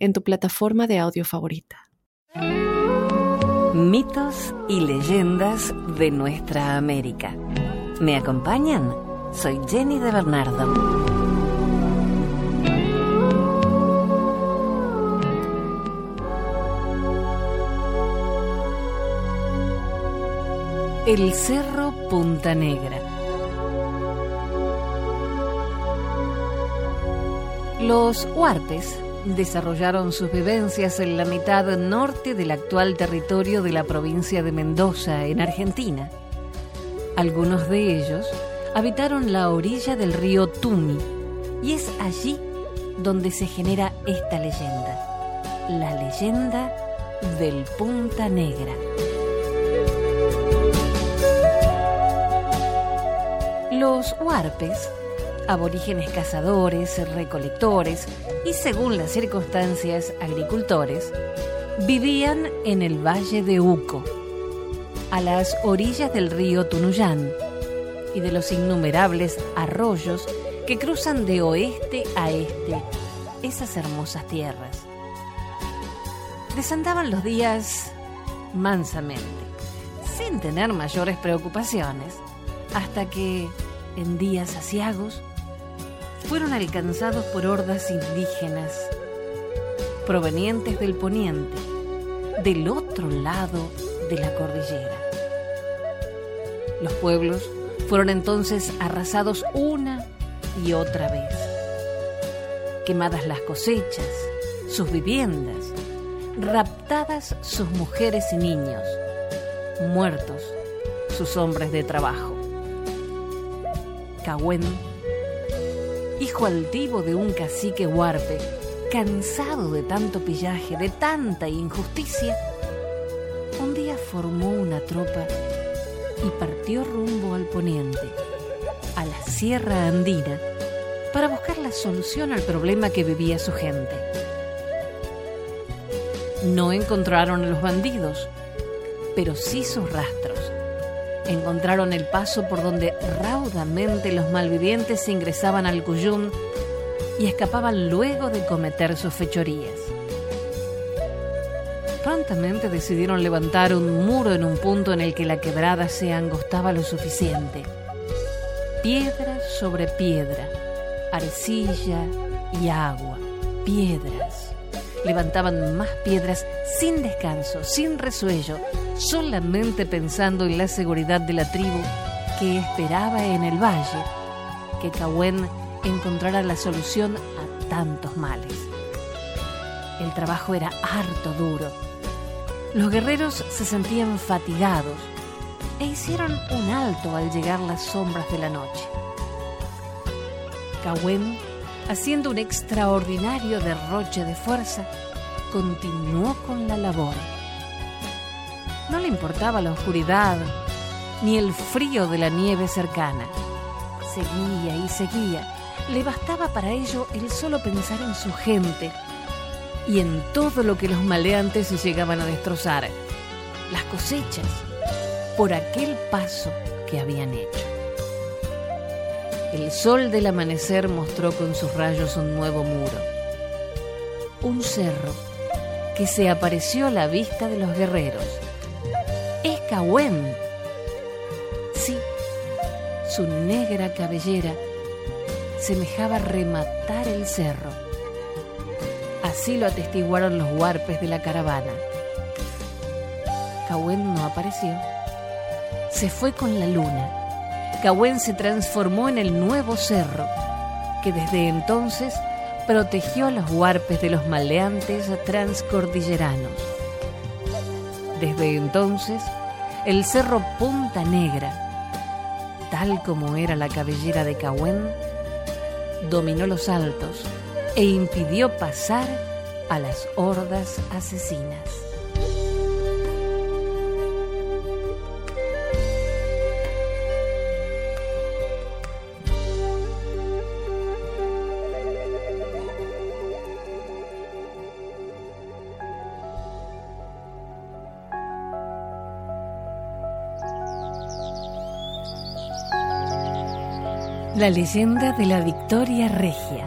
en tu plataforma de audio favorita. Mitos y leyendas de nuestra América. ¿Me acompañan? Soy Jenny de Bernardo. El Cerro Punta Negra. Los huarpes desarrollaron sus vivencias en la mitad norte del actual territorio de la provincia de Mendoza, en Argentina. Algunos de ellos habitaron la orilla del río Tumi y es allí donde se genera esta leyenda, la leyenda del Punta Negra. Los huarpes, aborígenes cazadores, recolectores y, según las circunstancias, agricultores, vivían en el valle de Uco, a las orillas del río Tunuyán y de los innumerables arroyos que cruzan de oeste a este esas hermosas tierras. Desandaban los días mansamente, sin tener mayores preocupaciones, hasta que en días asiagos, fueron alcanzados por hordas indígenas provenientes del poniente, del otro lado de la cordillera. Los pueblos fueron entonces arrasados una y otra vez. Quemadas las cosechas, sus viviendas, raptadas sus mujeres y niños, muertos sus hombres de trabajo. Cahuen, hijo altivo de un cacique huarpe, cansado de tanto pillaje, de tanta injusticia, un día formó una tropa y partió rumbo al poniente, a la Sierra Andina, para buscar la solución al problema que vivía su gente. No encontraron a los bandidos, pero sí sus rastros encontraron el paso por donde raudamente los malvivientes ingresaban al Cuyún y escapaban luego de cometer sus fechorías. Prontamente decidieron levantar un muro en un punto en el que la quebrada se angostaba lo suficiente. Piedra sobre piedra, arcilla y agua, piedras. Levantaban más piedras sin descanso, sin resuello, solamente pensando en la seguridad de la tribu que esperaba en el valle que Cahuen encontrara la solución a tantos males. El trabajo era harto duro. Los guerreros se sentían fatigados e hicieron un alto al llegar las sombras de la noche. Cahuen, haciendo un extraordinario derroche de fuerza, continuó con la labor. No le importaba la oscuridad ni el frío de la nieve cercana. Seguía y seguía. Le bastaba para ello el solo pensar en su gente y en todo lo que los maleantes llegaban a destrozar. Las cosechas, por aquel paso que habían hecho. El sol del amanecer mostró con sus rayos un nuevo muro. Un cerro que se apareció a la vista de los guerreros Cahuen. Sí, su negra cabellera semejaba rematar el cerro. Así lo atestiguaron los huarpes de la caravana. Cahuen no apareció. Se fue con la luna. Cahuen se transformó en el nuevo cerro, que desde entonces protegió a los huarpes de los maleantes transcordilleranos. Desde entonces, el cerro Punta Negra, tal como era la cabellera de Cahuen, dominó los altos e impidió pasar a las hordas asesinas. La leyenda de la Victoria Regia.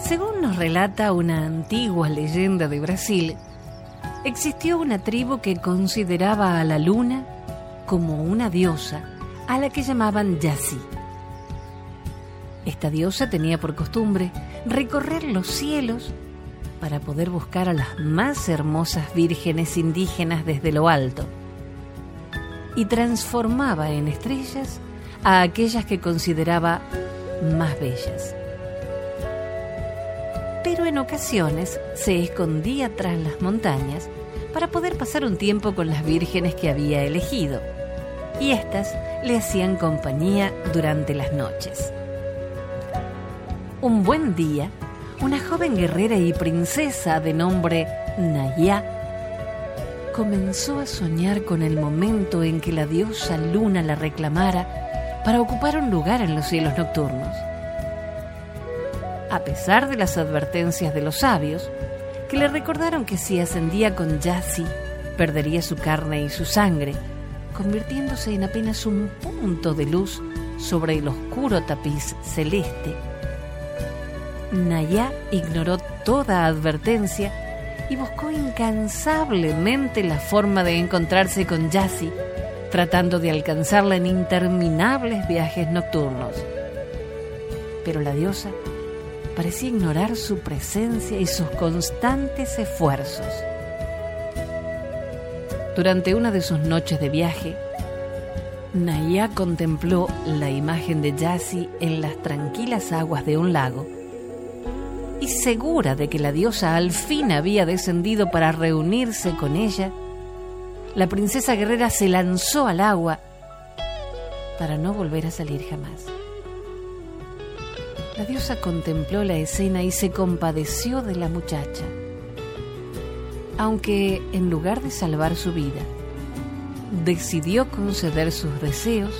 Según nos relata una antigua leyenda de Brasil, existió una tribu que consideraba a la luna como una diosa a la que llamaban Yasi. Esta diosa tenía por costumbre recorrer los cielos para poder buscar a las más hermosas vírgenes indígenas desde lo alto y transformaba en estrellas a aquellas que consideraba más bellas. Pero en ocasiones se escondía tras las montañas para poder pasar un tiempo con las vírgenes que había elegido, y éstas le hacían compañía durante las noches. Un buen día, una joven guerrera y princesa de nombre Naya comenzó a soñar con el momento en que la diosa luna la reclamara para ocupar un lugar en los cielos nocturnos. A pesar de las advertencias de los sabios, que le recordaron que si ascendía con Yasi, perdería su carne y su sangre, convirtiéndose en apenas un punto de luz sobre el oscuro tapiz celeste. Naya ignoró toda advertencia y buscó incansablemente la forma de encontrarse con Yassi, tratando de alcanzarla en interminables viajes nocturnos. Pero la diosa parecía ignorar su presencia y sus constantes esfuerzos. Durante una de sus noches de viaje, Naya contempló la imagen de Yassi en las tranquilas aguas de un lago y segura de que la diosa al fin había descendido para reunirse con ella, la princesa guerrera se lanzó al agua para no volver a salir jamás. La diosa contempló la escena y se compadeció de la muchacha, aunque en lugar de salvar su vida, decidió conceder sus deseos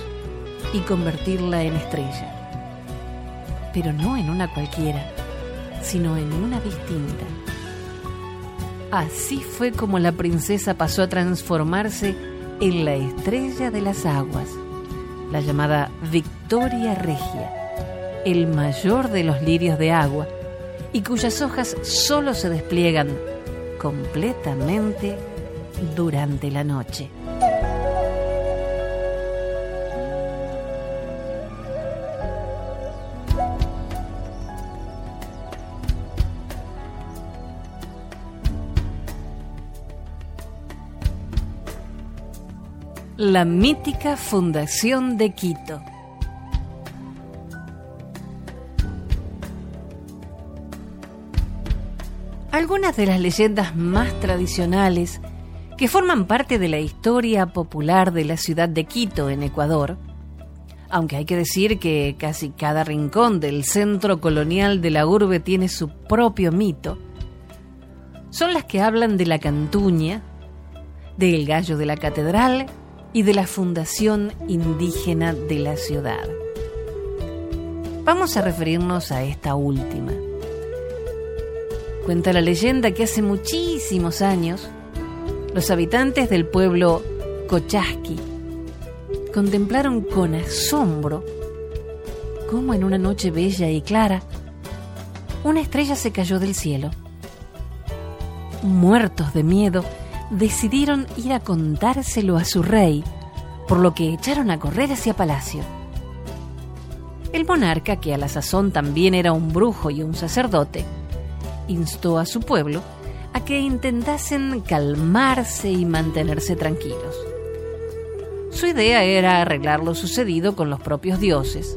y convertirla en estrella, pero no en una cualquiera sino en una distinta. Así fue como la princesa pasó a transformarse en la estrella de las aguas, la llamada Victoria Regia, el mayor de los lirios de agua, y cuyas hojas solo se despliegan completamente durante la noche. La mítica Fundación de Quito. Algunas de las leyendas más tradicionales que forman parte de la historia popular de la ciudad de Quito, en Ecuador, aunque hay que decir que casi cada rincón del centro colonial de la urbe tiene su propio mito, son las que hablan de la cantuña, del gallo de la catedral y de la Fundación Indígena de la ciudad. Vamos a referirnos a esta última. Cuenta la leyenda que hace muchísimos años los habitantes del pueblo Cochasqui contemplaron con asombro cómo en una noche bella y clara una estrella se cayó del cielo. Muertos de miedo, decidieron ir a contárselo a su rey, por lo que echaron a correr hacia palacio. El monarca, que a la sazón también era un brujo y un sacerdote, instó a su pueblo a que intentasen calmarse y mantenerse tranquilos. Su idea era arreglar lo sucedido con los propios dioses,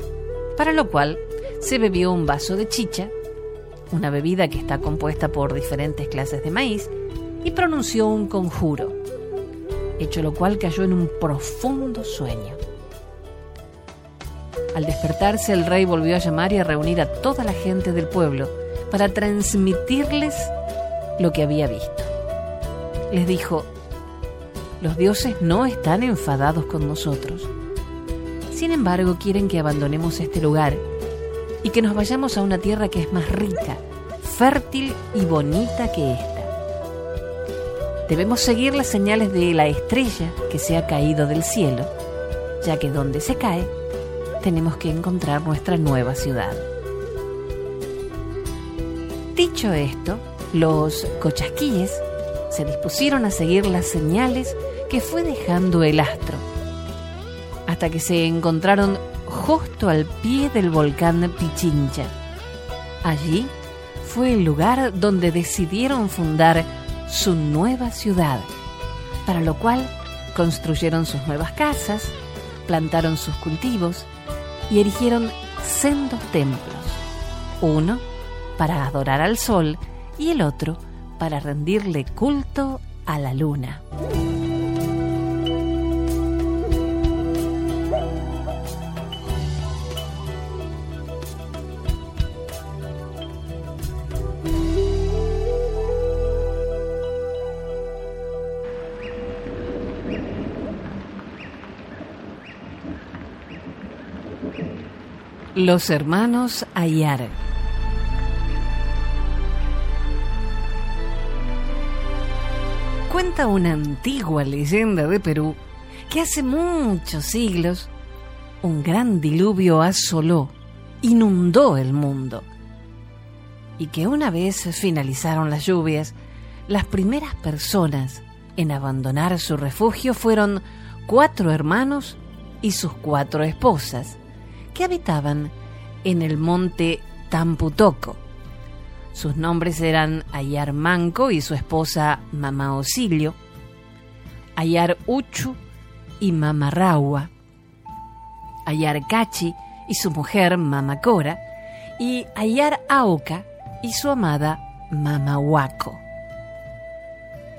para lo cual se bebió un vaso de chicha, una bebida que está compuesta por diferentes clases de maíz, y pronunció un conjuro, hecho lo cual cayó en un profundo sueño. Al despertarse el rey volvió a llamar y a reunir a toda la gente del pueblo para transmitirles lo que había visto. Les dijo, los dioses no están enfadados con nosotros. Sin embargo, quieren que abandonemos este lugar y que nos vayamos a una tierra que es más rica, fértil y bonita que esta. Debemos seguir las señales de la estrella que se ha caído del cielo, ya que donde se cae, tenemos que encontrar nuestra nueva ciudad. Dicho esto, los cochasquíes se dispusieron a seguir las señales que fue dejando el astro, hasta que se encontraron justo al pie del volcán Pichincha. Allí fue el lugar donde decidieron fundar su nueva ciudad, para lo cual construyeron sus nuevas casas, plantaron sus cultivos y erigieron sendos templos, uno para adorar al sol y el otro para rendirle culto a la luna. Los hermanos Ayar. Cuenta una antigua leyenda de Perú que hace muchos siglos un gran diluvio asoló, inundó el mundo. Y que una vez finalizaron las lluvias, las primeras personas en abandonar su refugio fueron cuatro hermanos y sus cuatro esposas que habitaban en el monte Tamputoco. Sus nombres eran Ayar Manco y su esposa Mama Osilio, Ayar Uchu y Mama Raua, Ayar Cachi y su mujer Mama Cora, y Ayar Auca y su amada Mama Huaco.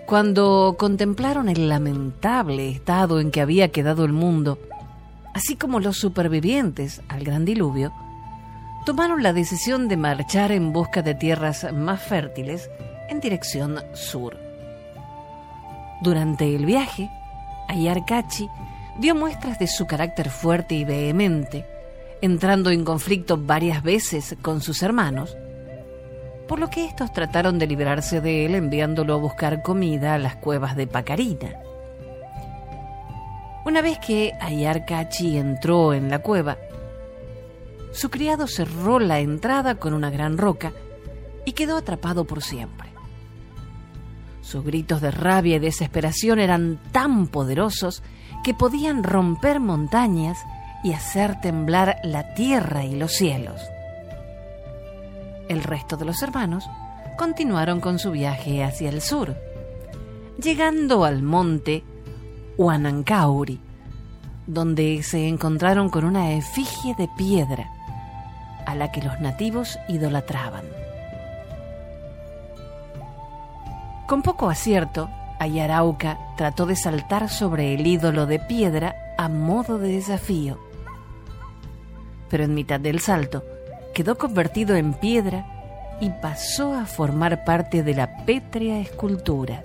Cuando contemplaron el lamentable estado en que había quedado el mundo, así como los supervivientes al gran diluvio, tomaron la decisión de marchar en busca de tierras más fértiles en dirección sur. Durante el viaje, Ayarcachi dio muestras de su carácter fuerte y vehemente, entrando en conflicto varias veces con sus hermanos, por lo que estos trataron de liberarse de él enviándolo a buscar comida a las cuevas de Pacarina. Una vez que Ayarcachi entró en la cueva, su criado cerró la entrada con una gran roca y quedó atrapado por siempre. Sus gritos de rabia y desesperación eran tan poderosos que podían romper montañas y hacer temblar la tierra y los cielos. El resto de los hermanos continuaron con su viaje hacia el sur, llegando al monte Huanancauri, donde se encontraron con una efigie de piedra a la que los nativos idolatraban. Con poco acierto, Ayarauca trató de saltar sobre el ídolo de piedra a modo de desafío. Pero en mitad del salto quedó convertido en piedra y pasó a formar parte de la pétrea escultura.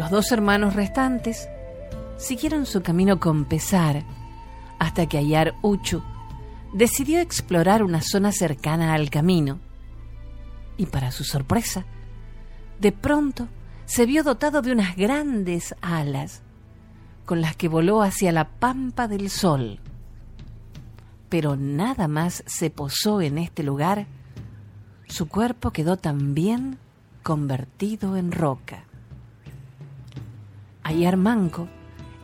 Los dos hermanos restantes siguieron su camino con pesar hasta que Ayar Uchu decidió explorar una zona cercana al camino. Y para su sorpresa, de pronto se vio dotado de unas grandes alas con las que voló hacia la pampa del sol. Pero nada más se posó en este lugar, su cuerpo quedó también convertido en roca. Manco,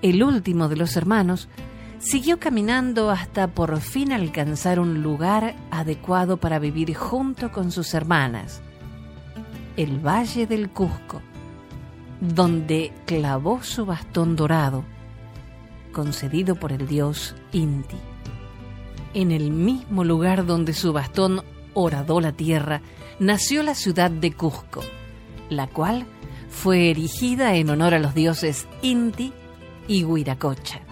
el último de los hermanos, siguió caminando hasta por fin alcanzar un lugar adecuado para vivir junto con sus hermanas, el Valle del Cusco, donde clavó su bastón dorado, concedido por el dios Inti. En el mismo lugar donde su bastón horadó la tierra, nació la ciudad de Cusco, la cual fue erigida en honor a los dioses Inti y Huiracocha.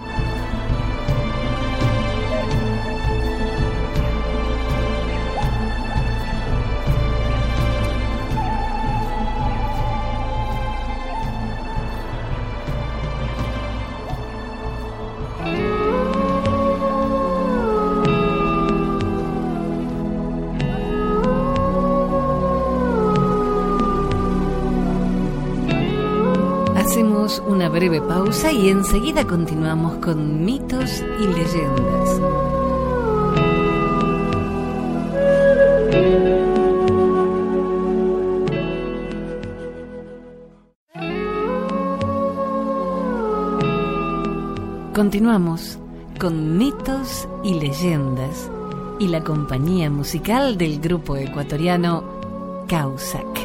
Breve pausa y enseguida continuamos con mitos y leyendas. Continuamos con mitos y leyendas y la compañía musical del grupo ecuatoriano Causac.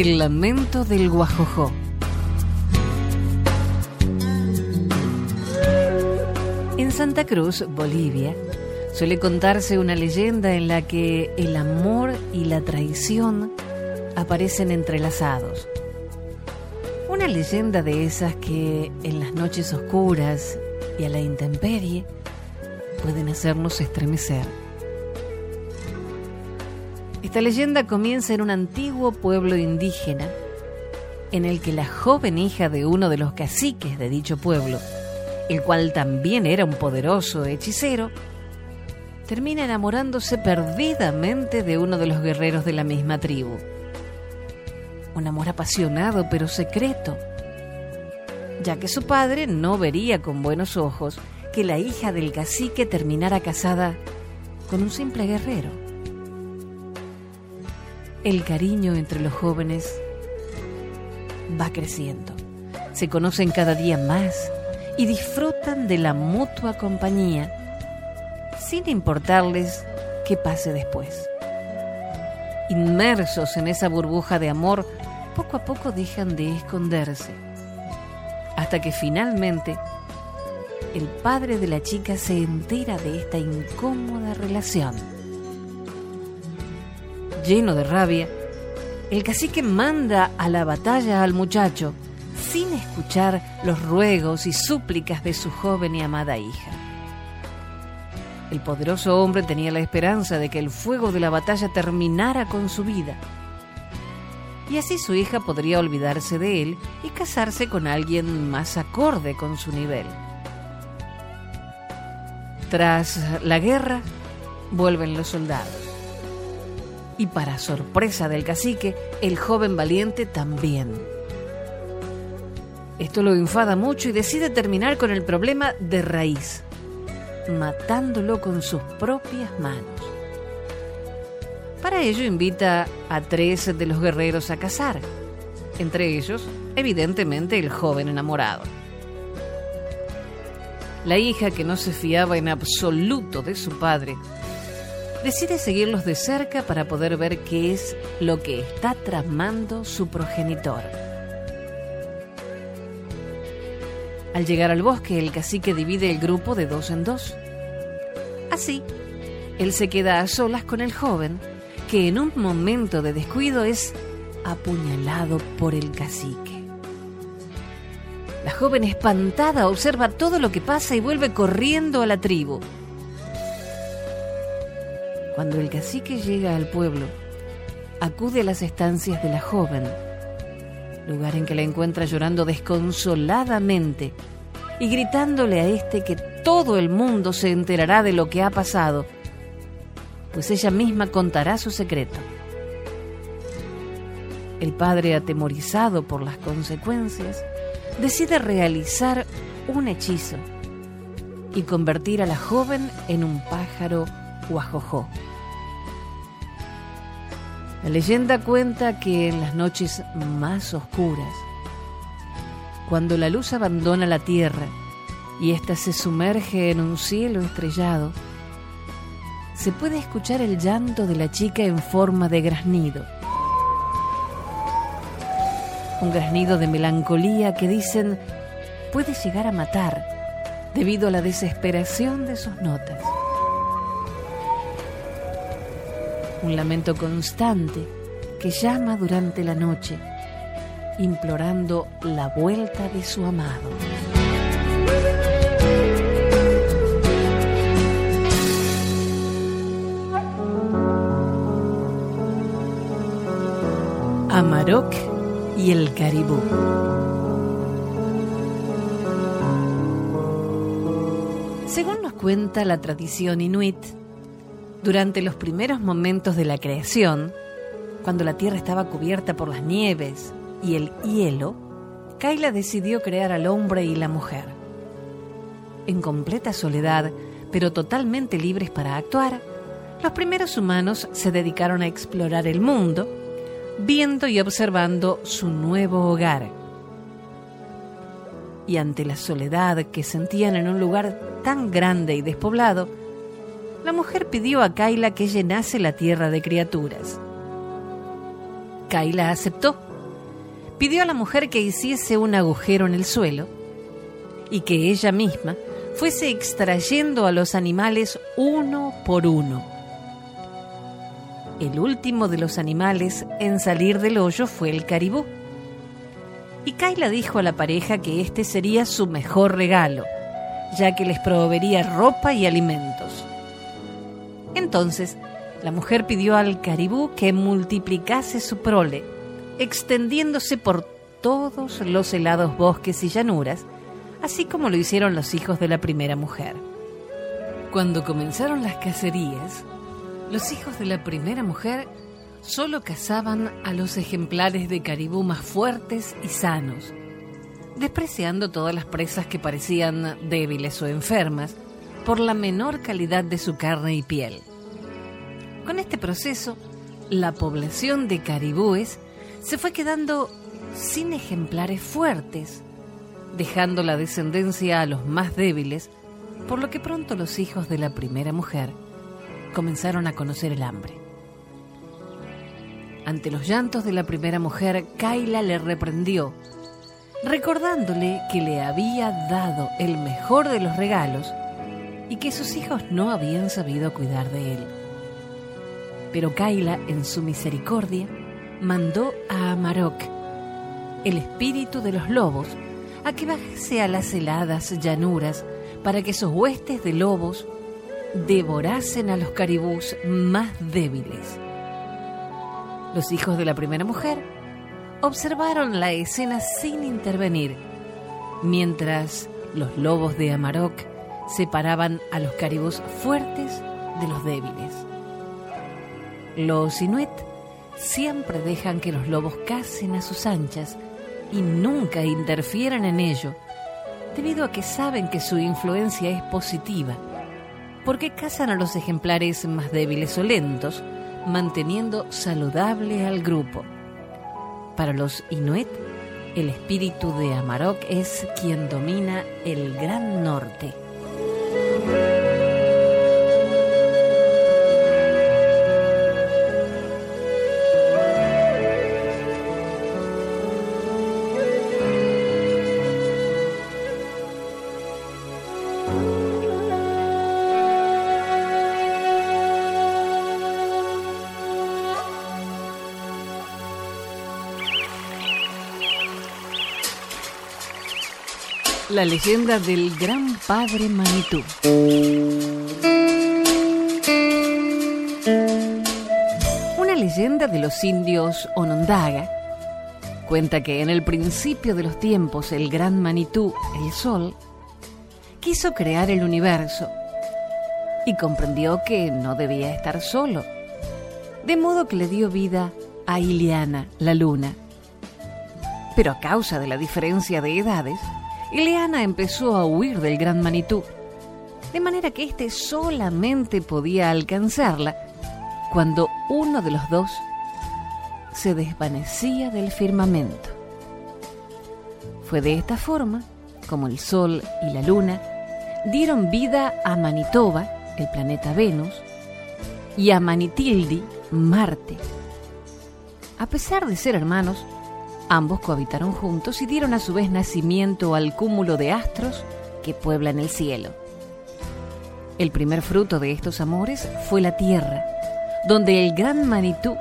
El lamento del Guajojó. En Santa Cruz, Bolivia, suele contarse una leyenda en la que el amor y la traición aparecen entrelazados. Una leyenda de esas que en las noches oscuras y a la intemperie pueden hacernos estremecer. Esta leyenda comienza en un antiguo pueblo indígena en el que la joven hija de uno de los caciques de dicho pueblo el cual también era un poderoso hechicero, termina enamorándose perdidamente de uno de los guerreros de la misma tribu. Un amor apasionado pero secreto, ya que su padre no vería con buenos ojos que la hija del cacique terminara casada con un simple guerrero. El cariño entre los jóvenes va creciendo. Se conocen cada día más y disfrutan de la mutua compañía sin importarles qué pase después. Inmersos en esa burbuja de amor, poco a poco dejan de esconderse, hasta que finalmente el padre de la chica se entera de esta incómoda relación. Lleno de rabia, el cacique manda a la batalla al muchacho, sin escuchar los ruegos y súplicas de su joven y amada hija. El poderoso hombre tenía la esperanza de que el fuego de la batalla terminara con su vida. Y así su hija podría olvidarse de él y casarse con alguien más acorde con su nivel. Tras la guerra, vuelven los soldados. Y para sorpresa del cacique, el joven valiente también. Esto lo enfada mucho y decide terminar con el problema de raíz, matándolo con sus propias manos. Para ello invita a tres de los guerreros a cazar, entre ellos, evidentemente, el joven enamorado. La hija, que no se fiaba en absoluto de su padre, decide seguirlos de cerca para poder ver qué es lo que está tramando su progenitor. Al llegar al bosque, el cacique divide el grupo de dos en dos. Así, él se queda a solas con el joven, que en un momento de descuido es apuñalado por el cacique. La joven espantada observa todo lo que pasa y vuelve corriendo a la tribu. Cuando el cacique llega al pueblo, acude a las estancias de la joven, lugar en que la encuentra llorando desconsoladamente y gritándole a este que todo el mundo se enterará de lo que ha pasado, pues ella misma contará su secreto. El padre, atemorizado por las consecuencias, decide realizar un hechizo y convertir a la joven en un pájaro guajojó. La leyenda cuenta que en las noches más oscuras, cuando la luz abandona la tierra y ésta se sumerge en un cielo estrellado, se puede escuchar el llanto de la chica en forma de graznido. Un graznido de melancolía que dicen puede llegar a matar debido a la desesperación de sus notas. Un lamento constante que llama durante la noche, implorando la vuelta de su amado. Amarok y el caribú. Según nos cuenta la tradición inuit, durante los primeros momentos de la creación, cuando la tierra estaba cubierta por las nieves y el hielo, Kaila decidió crear al hombre y la mujer. En completa soledad, pero totalmente libres para actuar, los primeros humanos se dedicaron a explorar el mundo, viendo y observando su nuevo hogar. Y ante la soledad que sentían en un lugar tan grande y despoblado, la mujer pidió a Kaila que llenase la tierra de criaturas. Kaila aceptó. Pidió a la mujer que hiciese un agujero en el suelo y que ella misma fuese extrayendo a los animales uno por uno. El último de los animales en salir del hoyo fue el caribú. Y Kaila dijo a la pareja que este sería su mejor regalo, ya que les proveería ropa y alimentos. Entonces, la mujer pidió al caribú que multiplicase su prole, extendiéndose por todos los helados bosques y llanuras, así como lo hicieron los hijos de la primera mujer. Cuando comenzaron las cacerías, los hijos de la primera mujer solo cazaban a los ejemplares de caribú más fuertes y sanos, despreciando todas las presas que parecían débiles o enfermas por la menor calidad de su carne y piel. Con este proceso, la población de caribúes se fue quedando sin ejemplares fuertes, dejando la descendencia a los más débiles, por lo que pronto los hijos de la primera mujer comenzaron a conocer el hambre. Ante los llantos de la primera mujer, Kaila le reprendió, recordándole que le había dado el mejor de los regalos y que sus hijos no habían sabido cuidar de él. Pero Kaila, en su misericordia, mandó a Amarok, el espíritu de los lobos, a que bajase a las heladas llanuras para que sus huestes de lobos devorasen a los caribús más débiles. Los hijos de la primera mujer observaron la escena sin intervenir, mientras los lobos de Amarok separaban a los caribús fuertes de los débiles. Los inuit siempre dejan que los lobos cacen a sus anchas y nunca interfieren en ello, debido a que saben que su influencia es positiva, porque cazan a los ejemplares más débiles o lentos, manteniendo saludable al grupo. Para los inuit, el espíritu de Amarok es quien domina el Gran Norte. Leyenda del gran padre Manitú. Una leyenda de los indios Onondaga cuenta que en el principio de los tiempos el gran Manitú, el sol, quiso crear el universo y comprendió que no debía estar solo. De modo que le dio vida a Iliana, la luna. Pero a causa de la diferencia de edades, Ileana empezó a huir del gran Manitú, de manera que éste solamente podía alcanzarla cuando uno de los dos se desvanecía del firmamento. Fue de esta forma como el Sol y la Luna dieron vida a Manitoba, el planeta Venus, y a Manitildi, Marte. A pesar de ser hermanos, Ambos cohabitaron juntos y dieron a su vez nacimiento al cúmulo de astros que pueblan el cielo. El primer fruto de estos amores fue la tierra, donde el gran Manitú,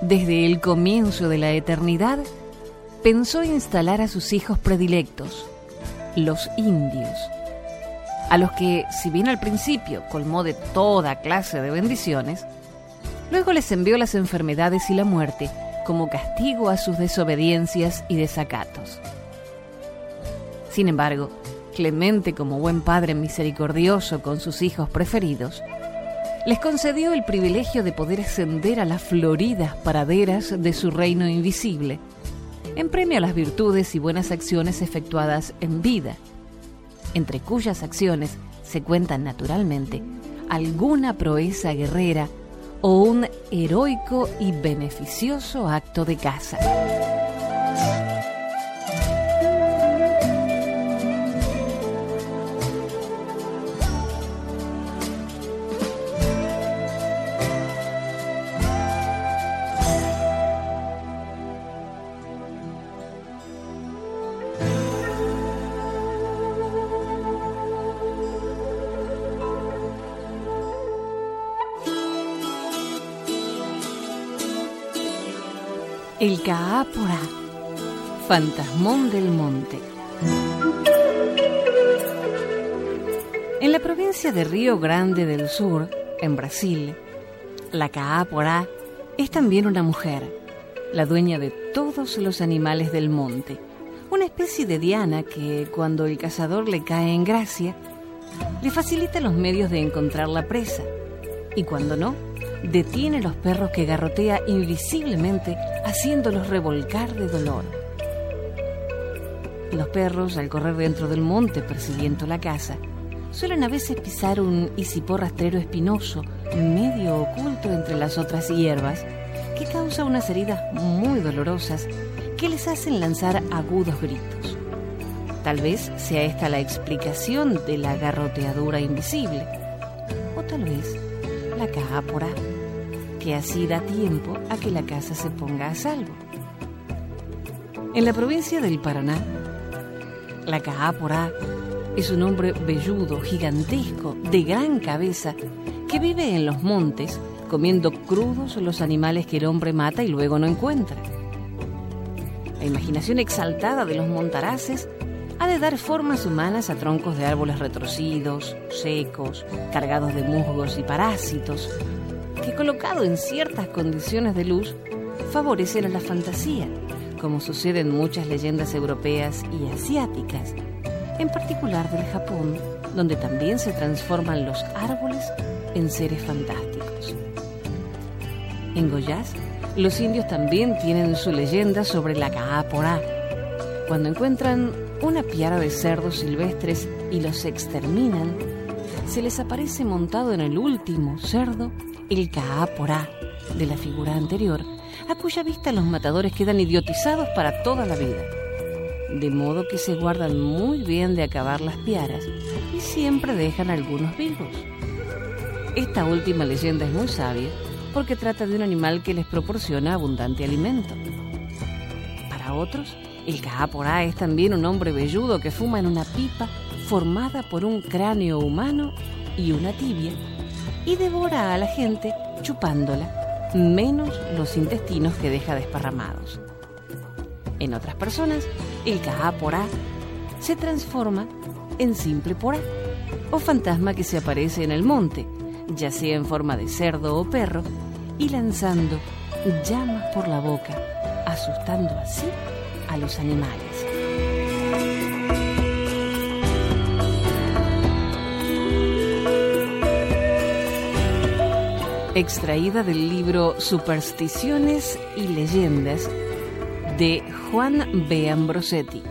desde el comienzo de la eternidad, pensó instalar a sus hijos predilectos, los indios, a los que, si bien al principio colmó de toda clase de bendiciones, luego les envió las enfermedades y la muerte como castigo a sus desobediencias y desacatos. Sin embargo, Clemente, como buen padre misericordioso con sus hijos preferidos, les concedió el privilegio de poder ascender a las floridas paraderas de su reino invisible, en premio a las virtudes y buenas acciones efectuadas en vida, entre cuyas acciones se cuentan naturalmente alguna proeza guerrera o un heroico y beneficioso acto de caza. El Caápora, fantasmón del monte. En la provincia de Río Grande del Sur, en Brasil, la Caápora es también una mujer, la dueña de todos los animales del monte, una especie de diana que, cuando el cazador le cae en gracia, le facilita los medios de encontrar la presa, y cuando no, detiene los perros que garrotea invisiblemente haciéndolos revolcar de dolor. Los perros, al correr dentro del monte persiguiendo la caza, suelen a veces pisar un isipó rastrero espinoso, medio oculto entre las otras hierbas, que causa unas heridas muy dolorosas que les hacen lanzar agudos gritos. Tal vez sea esta la explicación de la garroteadura invisible, o tal vez la cápora que así da tiempo a que la casa se ponga a salvo. En la provincia del Paraná, la Caápora es un hombre velludo, gigantesco, de gran cabeza, que vive en los montes comiendo crudos los animales que el hombre mata y luego no encuentra. La imaginación exaltada de los montaraces ha de dar formas humanas a troncos de árboles retorcidos, secos, cargados de musgos y parásitos, que colocado en ciertas condiciones de luz, favorecen a la fantasía, como sucede en muchas leyendas europeas y asiáticas, en particular del Japón, donde también se transforman los árboles en seres fantásticos. En Goyás, los indios también tienen su leyenda sobre la Kaaporá. Cuando encuentran una piara de cerdos silvestres y los exterminan, se les aparece montado en el último cerdo el Kaaporá de la figura anterior, a cuya vista los matadores quedan idiotizados para toda la vida. De modo que se guardan muy bien de acabar las piaras y siempre dejan algunos vivos. Esta última leyenda es muy sabia porque trata de un animal que les proporciona abundante alimento. Para otros, el Kaaporá es también un hombre velludo que fuma en una pipa formada por un cráneo humano y una tibia y devora a la gente chupándola, menos los intestinos que deja desparramados. En otras personas, el Kaá porá se transforma en simple porá, o fantasma que se aparece en el monte, ya sea en forma de cerdo o perro, y lanzando llamas por la boca, asustando así a los animales. Extraída del libro Supersticiones y Leyendas de Juan B. Ambrosetti.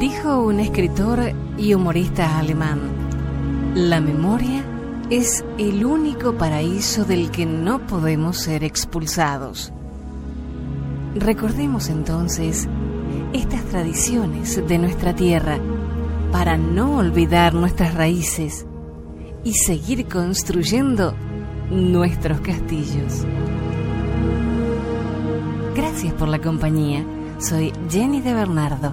Dijo un escritor y humorista alemán, la memoria es el único paraíso del que no podemos ser expulsados. Recordemos entonces estas tradiciones de nuestra tierra para no olvidar nuestras raíces y seguir construyendo nuestros castillos. Gracias por la compañía. Soy Jenny de Bernardo.